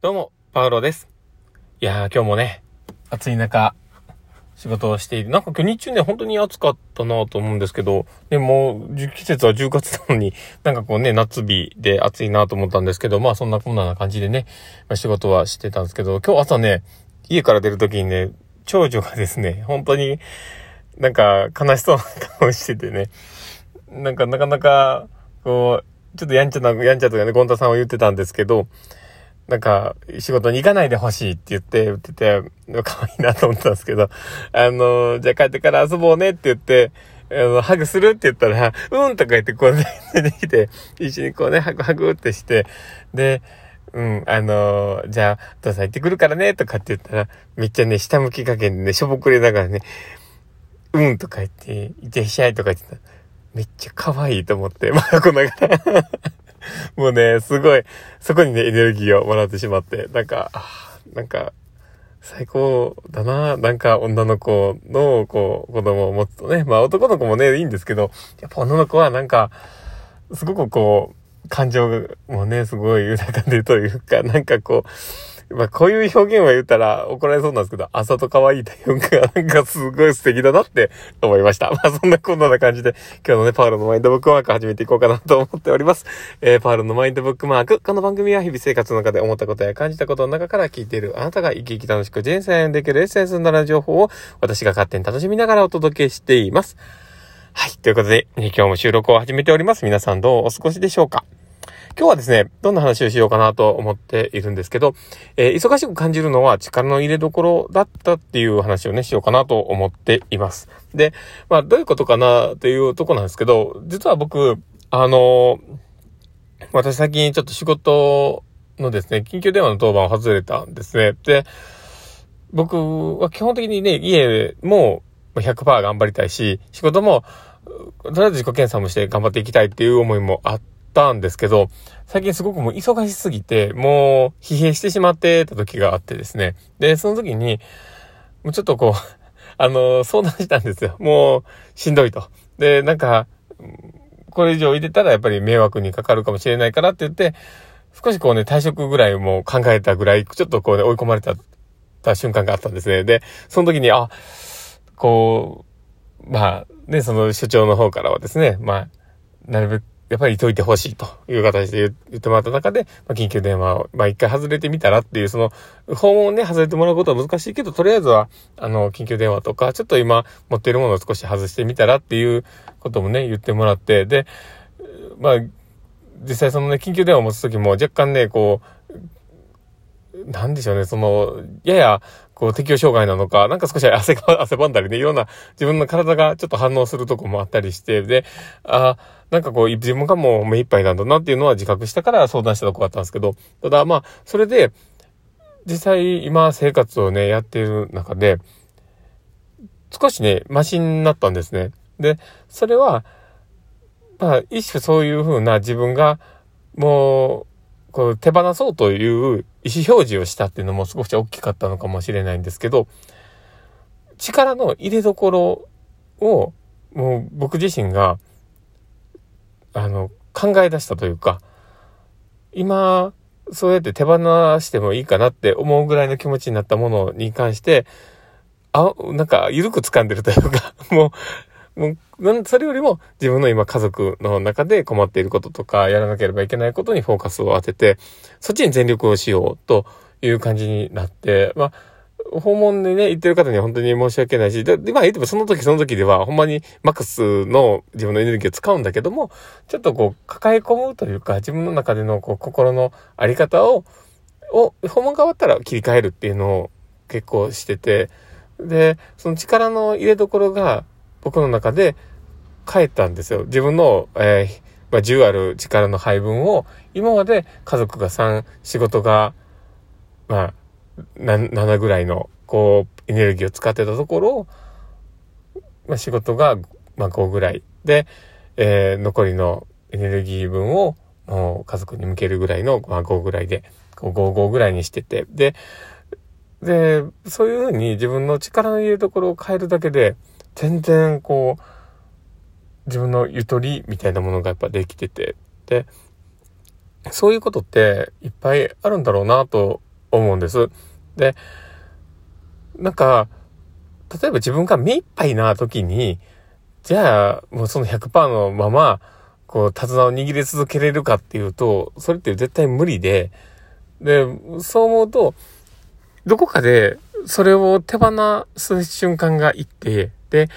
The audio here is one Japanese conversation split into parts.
どうも、パウロです。いやー、今日もね、暑い中、仕事をしている。なんか今日日中ね、本当に暑かったなと思うんですけど、でも、季節は10月なのに、なんかこうね、夏日で暑いなと思ったんですけど、まあそんなこんな感じでね、まあ、仕事はしてたんですけど、今日朝ね、家から出るときにね、長女がですね、本当になんか悲しそうな顔しててね、なんかなかなか、こう、ちょっとやんちゃな、やんちゃとかね、ゴンタさんは言ってたんですけど、なんか、仕事に行かないでほしいって言って、言ってて、可愛いなと思ったんですけど、あの、じゃあ帰ってから遊ぼうねって言って、あの、ハグするって言ったら、うんとか言ってこうね、出てきて、一緒にこうね、ハグハグってして、で、うん、あのじゃあ、お父さん行ってくるからね、とかって言ったら、めっちゃね、下向き加減でね、しょぼくれながらね、うんとか言って、いってしゃいとか言ってたらめっちゃ可愛いと思って、まあ、こんながら。もうね、すごい、そこにね、エネルギーをもらってしまって、なんか、なんか、最高だな。なんか女の子の、こう、子供を持つとね。まあ男の子もね、いいんですけど、やっぱ女の子はなんか、すごくこう、感情もね、すごい豊かでというか、なんかこう、まあこういう表現は言ったら怒られそうなんですけど、あざと可愛いというか、なんかすごい素敵だなって思いました。まあそんなこんなな感じで、今日のね、パウロのマインドブックマーク始めていこうかなと思っております。えー、パウロのマインドブックマーク。この番組は日々生活の中で思ったことや感じたことの中から聞いているあなたが生き生き楽しく人生にできるエッセンスになる情報を私が勝手に楽しみながらお届けしています。はい。ということで、今日も収録を始めております。皆さんどうお過ごしでしょうか？今日はですね、どんな話をしようかなと思っているんですけど、えー、忙しく感じるのは力の入れどころだったっていう話をね、しようかなと思っています。で、まあ、どういうことかなっていうとこなんですけど、実は僕、あのー、私最近ちょっと仕事のですね、緊急電話の当番を外れたんですね。で、僕は基本的にね、家も100%頑張りたいし、仕事も、とりあえず自己検査もして頑張っていきたいっていう思いもあってたんですけど、最近すごくもう忙しすぎて、もう疲弊してしまってた時があってですね。で、その時に、もうちょっとこう、あの、相談したんですよ。もう、しんどいと。で、なんか、これ以上入れたらやっぱり迷惑にかかるかもしれないからって言って、少しこうね、退職ぐらいも考えたぐらい、ちょっとこうね、追い込まれた、た瞬間があったんですね。で、その時に、あ、こう、まあ、ね、その所長の方からはですね、まあ、なるべく、やっぱりいといてほしいという形で言ってもらった中で、まあ、緊急電話を、まあ、一回外れてみたらっていう、その、訪問をね、外れてもらうことは難しいけど、とりあえずは、あの、緊急電話とか、ちょっと今持っているものを少し外してみたらっていうこともね、言ってもらって、で、まあ、実際そのね、緊急電話を持つときも若干ね、こう、なんでしょうね、その、やや、こう、適応障害なのか、なんか少し汗、汗ばんだりね、いろんな自分の体がちょっと反応するとこもあったりして、で、あなんかこう、自分がもう目いっぱいなんだなっていうのは自覚したから相談したとこあったんですけど、ただまあ、それで、実際今生活をね、やっている中で、少しね、マシになったんですね。で、それは、まあ、一種そういうふうな自分が、もう、こう手放そうという意思表示をしたっていうのも少し大きかったのかもしれないんですけど、力の入れどころを、もう僕自身が、あの、考え出したというか、今、そうやって手放してもいいかなって思うぐらいの気持ちになったものに関して、あ、なんか、緩く掴んでるというか、もう、もう、それよりも自分の今家族の中で困っていることとか、やらなければいけないことにフォーカスを当てて、そっちに全力をしようという感じになって、まあ、訪問でね、行ってる方には本当に申し訳ないし、で、まあ言ってもその時その時では、ほんまにマックスの自分のエネルギーを使うんだけども、ちょっとこう、抱え込むというか、自分の中でのこう、心のあり方を、を、訪問が終わったら切り替えるっていうのを結構してて、で、その力の入れどころが僕の中で変えたんですよ。自分の、えー、まあ、10ある力の配分を、今まで家族が3、仕事が、まあ、7ぐらいの、こう、エネルギーを使ってたところ、まあ、仕事が、まあ、5ぐらい。で、えー、残りのエネルギー分を、もう家族に向けるぐらいの、まあ、5ぐらいで、5、5ぐらいにしてて、で、で、そういうふうに自分の力の入れるところを変えるだけで、全然こう、自分のゆとりみたいなものがやっぱできてて、で、そういうことっていっぱいあるんだろうなと思うんです。で、なんか、例えば自分が目いっぱいな時に、じゃあ、もうその100%のまま、こう、手綱を握り続けれるかっていうと、それって絶対無理で、で、そう思うと、どこかでそれを手放す瞬間がいって、で、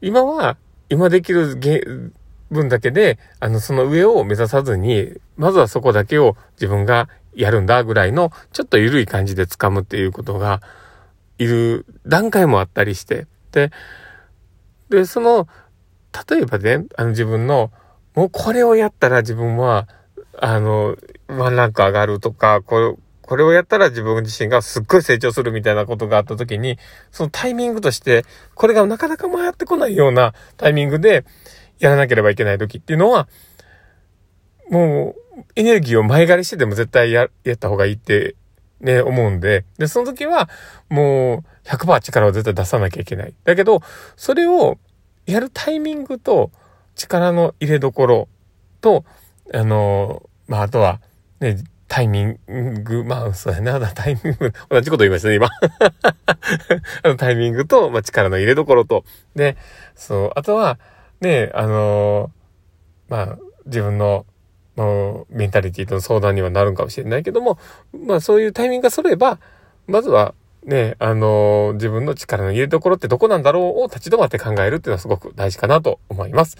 今は、今できる分だけで、あの、その上を目指さずに、まずはそこだけを自分がやるんだぐらいの、ちょっと緩い感じで掴むっていうことが、いる段階もあったりして、で、で、その、例えばね、あの自分の、もうこれをやったら自分は、あの、ワンランク上がるとか、これ、これをやったら自分自身がすっごい成長するみたいなことがあった時に、そのタイミングとして、これがなかなか回ってこないようなタイミングでやらなければいけない時っていうのは、もうエネルギーを前借りしてでも絶対や、やった方がいいってね、思うんで、で、その時はもう100%力を絶対出さなきゃいけない。だけど、それをやるタイミングと力の入れどころと、あの、まあ、あとは、ね、タイミング、まあ、そうやな、タイミング、同じこと言いましたね、今。あのタイミングと、まあ、力の入れどころと、で、そう、あとは、ね、あの、まあ、自分の、のメンタリティとの相談にはなるんかもしれないけども、まあ、そういうタイミングが揃えば、まずは、ね、あのー、自分の力の入れどころってどこなんだろうを立ち止まって考えるっていうのはすごく大事かなと思います。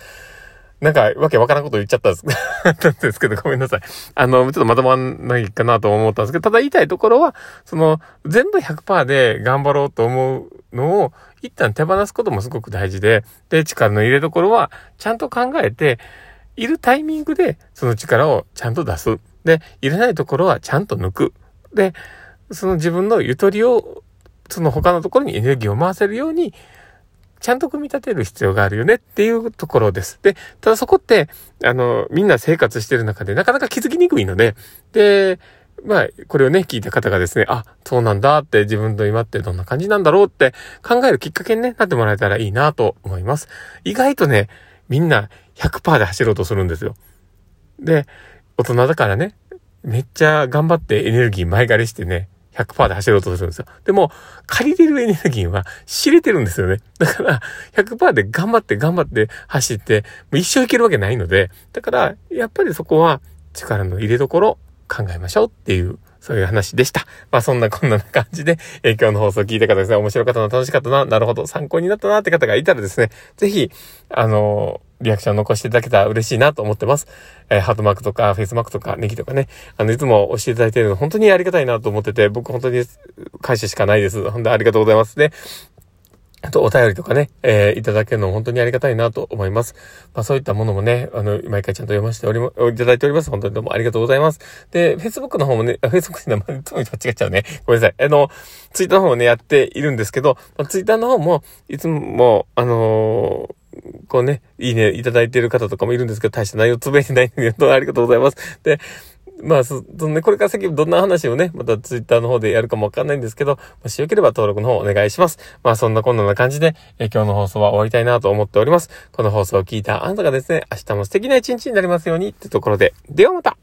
なんか、わけわからんこと言っちゃったんです ですけど、ごめんなさい。あの、ちょっとまとまんないかなと思ったんですけど、ただ言いたいところは、その、全部100%で頑張ろうと思うのを、一旦手放すこともすごく大事で、で、力の入れどころは、ちゃんと考えて、いるタイミングで、その力をちゃんと出す。で、いらないところはちゃんと抜く。で、その自分のゆとりを、その他のところにエネルギーを回せるように、ちゃんと組み立てる必要があるよねっていうところです。で、ただそこって、あの、みんな生活してる中でなかなか気づきにくいので、で、まあ、これをね、聞いた方がですね、あ、そうなんだって自分と今ってどんな感じなんだろうって考えるきっかけに、ね、なってもらえたらいいなと思います。意外とね、みんな100%で走ろうとするんですよ。で、大人だからね、めっちゃ頑張ってエネルギー前借りしてね、100%で走ろうとするんですよ。でも、借りれるエネルギーは知れてるんですよね。だから、100%で頑張って頑張って走って、もう一生いけるわけないので、だから、やっぱりそこは力の入れどころ考えましょうっていうそういう話でした。まあそんなこんな感じで、えー、今日の放送聞いた方ですね、面白かったな、楽しかったな、なるほど、参考になったなって方がいたらですね、ぜひ、あのーリアクション残していただけたら嬉しいなと思ってます。えー、ハートマークとか、フェイスマークとか、ネギとかね、あの、いつも押していただいているの本当にありがたいなと思ってて、僕本当に感謝しかないです。本当にありがとうございますね。あと、お便りとかね、えー、いただけるの本当にありがたいなと思います。まあ、そういったものもね、あの、毎回ちゃんと読ませておりま、いただいております。本当にどうもありがとうございます。で、Facebook の方もね、Facebook の名前、いつも間違っちゃうね。ごめんなさい。あの、Twitter の方もね、やっているんですけど、まあ、Twitter の方も、いつも、あのー、こうね、いいねいただいている方とかもいるんですけど、大した内容つぶやいてないんで、どうもありがとうございます。で、まあ、そ、そのね、これから先どんな話をね、またツイッターの方でやるかもわかんないんですけど、もしよければ登録の方お願いします。まあ、そんなこんな感じで、え今日の放送は終わりたいなと思っております。この放送を聞いたあなたがですね、明日も素敵な一日になりますようにってところで、ではまた